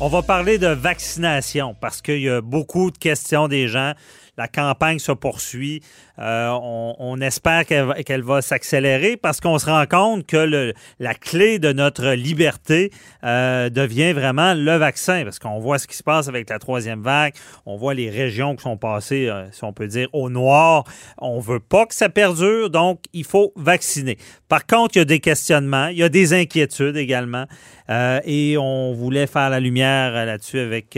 On va parler de vaccination parce qu'il y a beaucoup de questions des gens. La campagne se poursuit. Euh, on, espère qu'elle va s'accélérer parce qu'on se rend compte que la clé de notre liberté euh, devient vraiment le vaccin. Parce qu'on voit ce qui se passe avec la troisième vague. On voit les régions qui sont passées, euh, si on peut dire, au noir. On veut pas que ça perdure, donc il faut vacciner. Par contre, il y a des questionnements, il y a des inquiétudes également. et on voulait faire la lumière là-dessus avec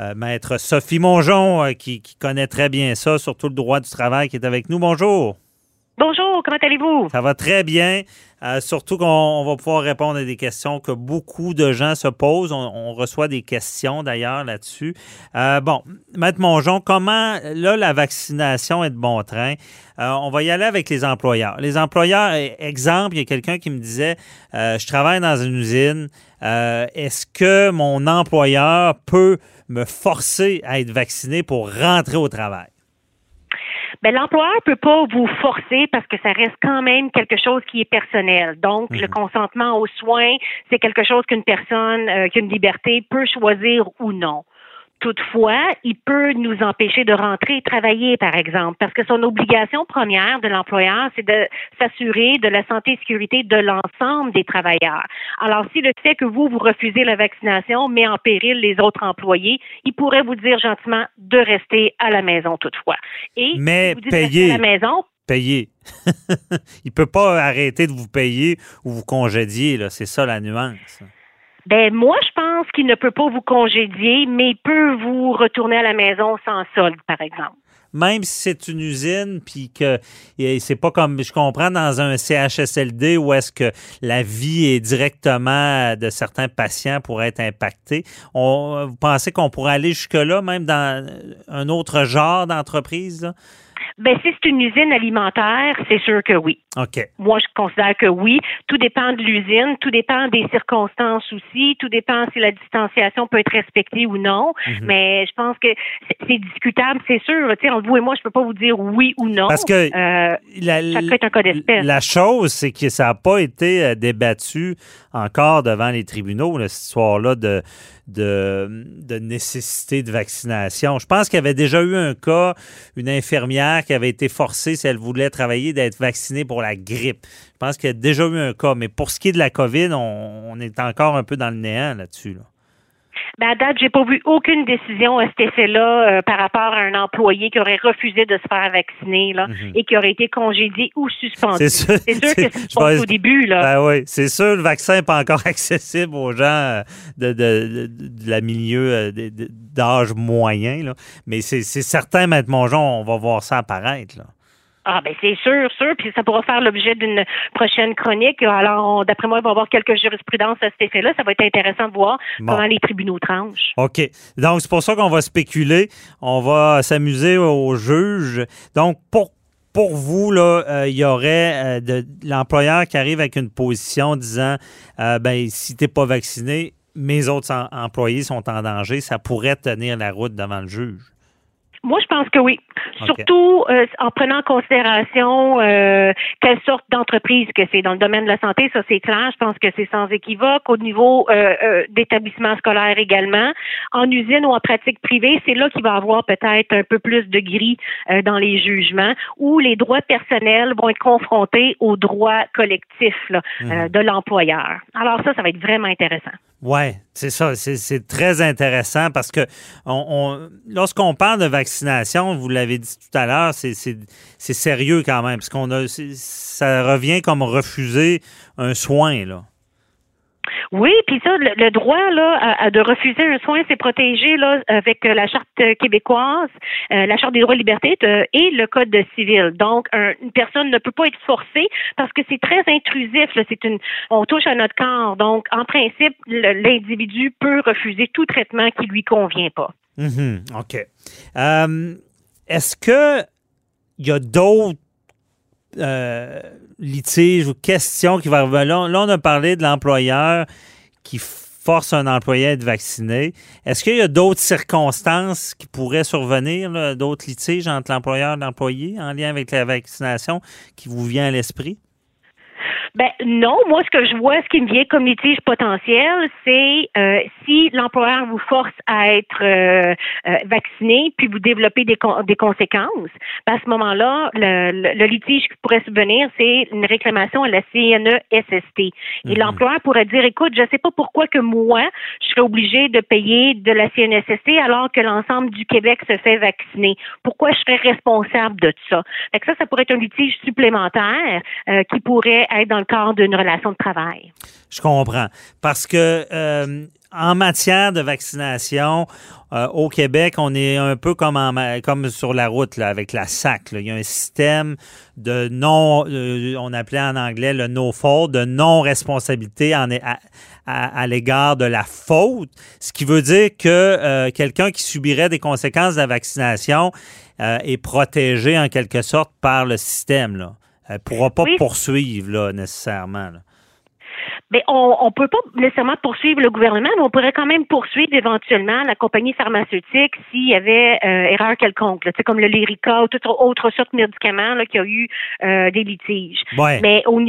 euh, maître Sophie Mongeon, euh, qui, connaît très bien ça, surtout le droit du travail, qui est avec nous. Bonjour. Bonjour, comment allez-vous? Ça va très bien. Euh, surtout qu'on va pouvoir répondre à des questions que beaucoup de gens se posent. On, reçoit des questions d'ailleurs là-dessus. bon, Maître Mongeon, comment, là, la vaccination est de bon train? on va y aller avec les employeurs. Les employeurs, e, exemple, il y a quelqu'un qui me disait, je travaille dans une usine, est-ce que mon employeur peut me forcer à être vacciné pour rentrer au travail? Ben, l'employeur peut pas vous forcer parce que ça reste quand même quelque chose qui est personnel. Donc, le mhm. consentement aux soins, c'est quelque chose qu'une personne euh, qui a une liberté peut choisir ou non. Toutefois, il peut nous empêcher de rentrer et travailler, par exemple, parce que son obligation première de l'employeur, c'est de s'assurer de la santé et sécurité de l'ensemble des travailleurs. Alors, si le fait que vous, vous refusez la vaccination met en péril les autres employés, il pourrait vous dire gentiment de rester à la maison toutefois. Et Mais vous payer. à la maison, payer. il peut pas arrêter de vous payer ou vous congédier. C'est ça la nuance. Ben moi, je pense qu'il ne peut pas vous congédier, mais il peut vous retourner à la maison sans solde, par exemple. Même si c'est une usine, puis que c'est pas comme je comprends dans un CHSLD où est-ce que la vie est directement de certains patients pour être impactée. On, vous pensez qu'on pourrait aller jusque-là, même dans un autre genre d'entreprise? Ben, si c'est une usine alimentaire, c'est sûr que oui. OK. Moi, je considère que oui. Tout dépend de l'usine, tout dépend des circonstances aussi, tout dépend si la distanciation peut être respectée ou non. Mhm. Mais je pense que c'est discutable, c'est sûr. Tu sais, entre vous et moi, je peux pas vous dire oui ou non. Parce que euh, la, un cas d'espèce. La chose, c'est que ça n'a pas été euh, débattu encore devant les tribunaux, cette histoire-là de, de, nécessité de vaccination. Je pense qu'il y avait déjà eu un cas, une infirmière qui avait été forcée, si elle voulait travailler, d'être vaccinée pour la grippe. Je pense qu'il y a déjà eu un cas. Mais pour ce qui est de la COVID, on, est encore un peu dans le néant là-dessus. Là. Ben, à date, j'ai pas vu aucune décision à cet effet-là euh, par rapport à un employé qui aurait refusé de se faire vacciner là, mhm. et qui aurait été congédié ou suspendu. C'est sûr, que c'est au début. Là. Ben oui, c'est sûr, le vaccin n'est pas encore accessible aux gens euh, de, de, de, la milieu euh, d'âge moyen. Là. Mais c'est certain, Maître Mongeon, on va voir ça apparaître. Là. Ah ben c'est sûr, sûr, puis ça pourra faire l'objet d'une prochaine chronique. Alors, d'après moi, il va y avoir quelques jurisprudences à cet effet-là. Ça va être intéressant de voir comment les tribunaux tranchent. OK. Donc, c'est pour ça qu'on va spéculer. On va s'amuser aux juges. Donc, pour pour vous, là, euh, il y aurait euh, de, l'employeur qui arrive avec une position disant euh, ben si t'es pas vacciné, mes autres employés sont en danger, ça pourrait tenir la route devant le juge. Moi, je pense que oui. Surtout euh, en prenant en considération euh, quelle sorte d'entreprise que c'est. Dans le domaine de la santé, ça c'est clair. Je pense que c'est sans équivoque. Au niveau euh, euh d'établissement scolaire également, en usine ou en pratique privée, c'est là qu'il va y avoir peut-être un peu plus de gris euh, dans les jugements, où les droits personnels vont être confrontés aux droits collectifs là, mhm. de l'employeur. Alors ça, ça va être vraiment intéressant. Oui, c'est ça. C'est très intéressant parce que on, lorsqu'on parle de vaccination, vous l'avez dit tout à l'heure, c'est sérieux quand même, parce qu'on a ça revient comme refuser un soin, là. Oui, puis ça, le, droit là à, de refuser un soin, c'est protégé là avec la charte québécoise, la charte des droits et libertés et le code civil. Donc, une personne ne peut pas être forcée parce que c'est très intrusif. C'est une, on touche à notre corps. Donc, en principe, l'individu peut refuser tout traitement qui lui convient pas. Mhm, OK. Euh, est-ce que il y a d'autres euh, litiges ou questions qui vont revenir? Là, on a parlé de l'employeur qui force un employé à être vacciné. Est-ce qu'il y a d'autres circonstances qui pourraient survenir, d'autres litiges entre l'employeur et l'employé en lien avec la vaccination qui vous vient à l'esprit? Ben non, moi ce que je vois, ce qui me vient comme litige potentiel, c'est euh, si l'employeur vous force à être euh, euh, vacciné, puis vous développez des, des conséquences. Ben, à ce moment-là, le, le, litige qui pourrait subvenir, c'est une réclamation à la CNESST. Et mhm. l'employeur pourrait dire, écoute, je sais pas pourquoi que moi, je serais obligé de payer de la CNESST alors que l'ensemble du Québec se fait vacciner. Pourquoi je serais responsable de ça? Fait que ça, ça pourrait être un litige supplémentaire qui pourrait être dans le d'une relation de travail. Je comprends. Parce que euh, en matière de vaccination, euh, au Québec, on est un peu comme, sur la route avec la SAC. Il y a un système de non, euh, on appelait en anglais le no fault, de non-responsabilité à, à, l'égard de la faute, ce qui veut dire que quelqu'un qui subirait des conséquences de la vaccination est protégé en quelque sorte par le système. Elle ne pourra pas poursuivre là, nécessairement. Mais on ne peut pas nécessairement poursuivre le gouvernement, mais on pourrait quand même poursuivre éventuellement la compagnie pharmaceutique s'il y avait euh, erreur quelconque, là, comme le Lyrica ou toute autre sorte de médicaments là, qui a eu euh, des litiges. Mais au,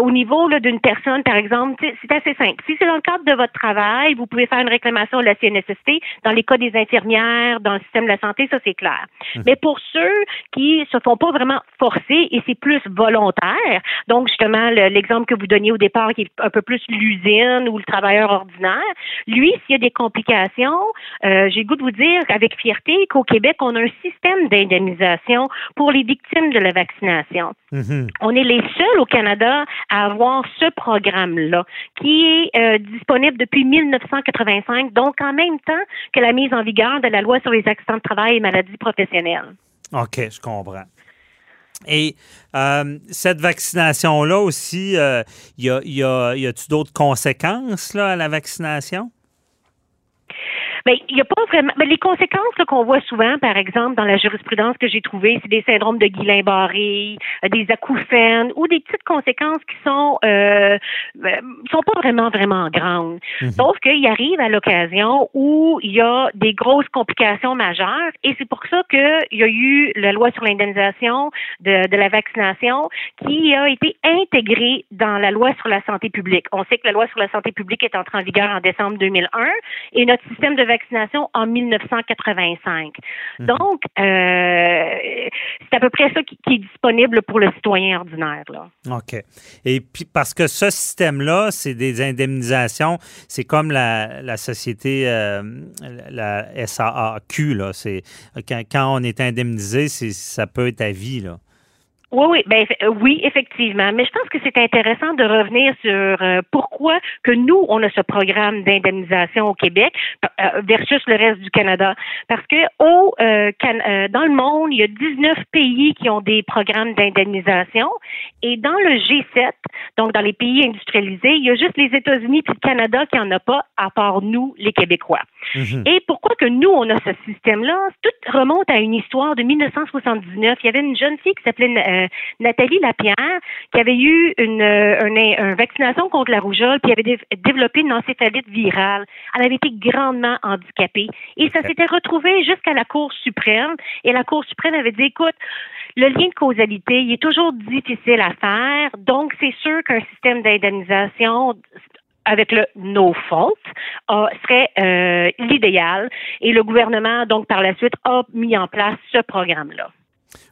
au niveau d'une personne, par exemple, c'est assez simple. Si c'est dans le cadre de votre travail, vous pouvez faire une réclamation à la CNSST. Dans les cas des infirmières, dans le système de la santé, ça c'est clair. Hum. Mais pour ceux qui se font pas vraiment forcer et c'est plus volontaire, donc justement l'exemple que vous donniez au départ qui est un peu plus l'usine ou le travailleur ordinaire. Lui, s'il y a des complications, euh, j'ai goût de vous dire avec fierté qu'au Québec, on a un système d'indemnisation pour les victimes de la vaccination. Mm-hmm. On est les seuls au Canada à avoir ce programme-là, qui est euh, disponible depuis 1985, donc en même temps que la mise en vigueur de la loi sur les accidents de travail et maladies professionnelles. OK, je comprends. Et euh, cette vaccination-là aussi, il euh, y a, y a, y a-tu d'autres conséquences là, à la vaccination? Mais il n'y a pas vraiment. Mais les conséquences qu'on voit souvent, par exemple, dans la jurisprudence que j'ai trouvée, c'est des syndromes de Guillain-Barré, euh, des acouphènes ou des petites conséquences qui sont euh, euh sont pas vraiment vraiment grandes. Mhm. Sauf qu'il arrive à l'occasion où il y a des grosses complications majeures et c'est pour ça qu'il y a eu la loi sur l'indemnisation de, de la vaccination qui a été intégrée dans la loi sur la santé publique. On sait que la loi sur la santé publique est entrée en vigueur en décembre 2001 et notre système de vaccination en 1985. Mhm. Donc, euh, c'est à peu près ça qui, est disponible pour le citoyen ordinaire. Là. OK. Et puis, parce que ce système-là, c'est des indemnisations, c'est comme la, société, euh, la SAAQ, là. C'est, quand, quand on est indemnisé, ça peut être à vie, là. Oui, oui, ben, euh, oui, effectivement. Mais je pense que c'est intéressant de revenir sur euh, pourquoi que nous, on a ce programme d'indemnisation au Québec euh, versus le reste du Canada. Parce que au dans le monde, il y a 19 pays qui ont des programmes d'indemnisation. Et dans le G7, donc dans les pays industrialisés, il y a juste les États-Unis et le Canada qui n'en a pas, à part nous, les Québécois. Mm-hmm. Et pourquoi que nous, on a ce système-là? Tout remonte à une histoire de 1979. Il y avait une jeune fille qui s'appelait euh, Nathalie Lapierre, qui avait eu une, euh, vaccination contre la rougeole, puis avait développé une encéphalite virale. Elle avait été grandement handicapée. Et ça s'était retrouvé jusqu'à la Cour suprême. Et la Cour suprême avait dit, écoute, le lien de causalité, il est toujours difficile à faire. Donc, c'est sûr qu'un système d'indemnisation avec le no fault serait euh, l'idéal et le gouvernement donc par la suite a mis en place ce programme là.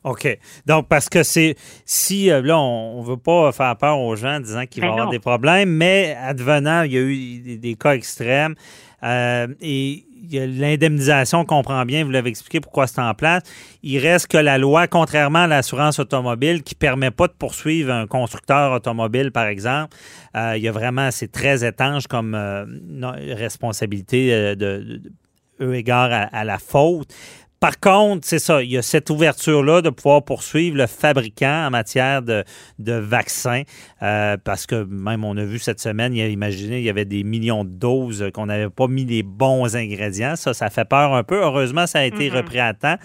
OK. Donc, parce que c'est. Si, euh, là, on ne veut pas faire peur aux gens en disant qu'il va y ben avoir des problèmes, mais advenant, il y a eu des, cas extrêmes. Euh, et l'indemnisation, on comprend bien, vous l'avez expliqué pourquoi c'est en place. Il reste que la loi, contrairement à l'assurance automobile, qui ne permet pas de poursuivre un constructeur automobile, par exemple, euh, il y a vraiment, c'est très étanche comme euh, responsabilité euh, de, égard à, la faute. Par contre, c'est ça, il y a cette ouverture-là de pouvoir poursuivre le fabricant en matière de, de vaccins, euh, parce que même on a vu cette semaine, il imaginez, il y avait des millions de doses qu'on n'avait pas mis les bons ingrédients. Ça, ça fait peur un peu. Heureusement, ça a été mm-hmm. repris à temps.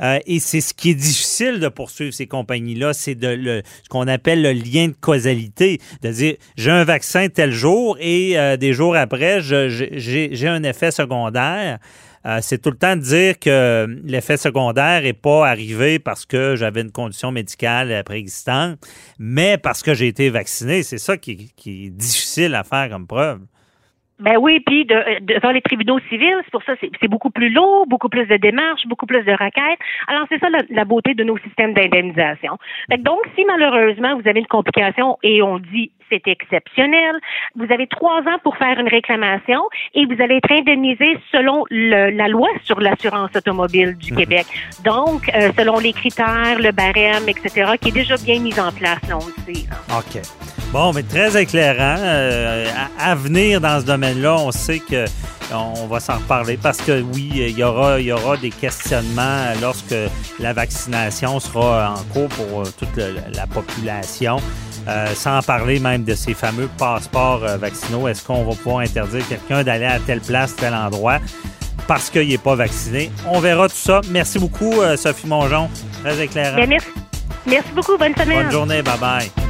Euh, et c'est ce qui est difficile de poursuivre ces compagnies-là, c'est de le, ce qu'on appelle le lien de causalité, de dire j'ai un vaccin tel jour et euh, des jours après, j'ai un effet secondaire. Euh, c'est tout le temps de dire que l'effet secondaire n'est pas arrivé parce que j'avais une condition médicale préexistante, mais parce que j'ai été vacciné. C'est ça qui, est difficile à faire comme preuve. Ben oui, puis devant les tribunaux civils, c'est pour ça c'est beaucoup plus lourd, beaucoup plus de démarches, beaucoup plus de requêtes. Alors c'est ça la, beauté de nos systèmes d'indemnisation. Donc si malheureusement vous avez une complication et on dit c'est exceptionnel. Vous avez trois ans pour faire une réclamation et vous allez être indemnisé selon la loi sur l'assurance automobile du mhm. Québec. Donc, euh, selon les critères, le barème, etc., qui est déjà bien mis en place, là, on le sait. OK. Bon, mais très éclairant. Euh, à, venir dans ce domaine-là, on sait que on va s'en reparler parce que oui, il y aura, il y aura des questionnements lorsque la vaccination sera en cours pour toute la population. Euh, sans parler même de ces fameux passeports euh, vaccinaux. Est-ce qu'on va pouvoir interdire quelqu'un d'aller à telle place, tel endroit parce qu'il n'est pas vacciné? On verra tout ça. Merci beaucoup, euh, Sophie Mongeon. Très éclairant. merci. merci beaucoup. Bonne semaine. Bonne journée. Bye-bye.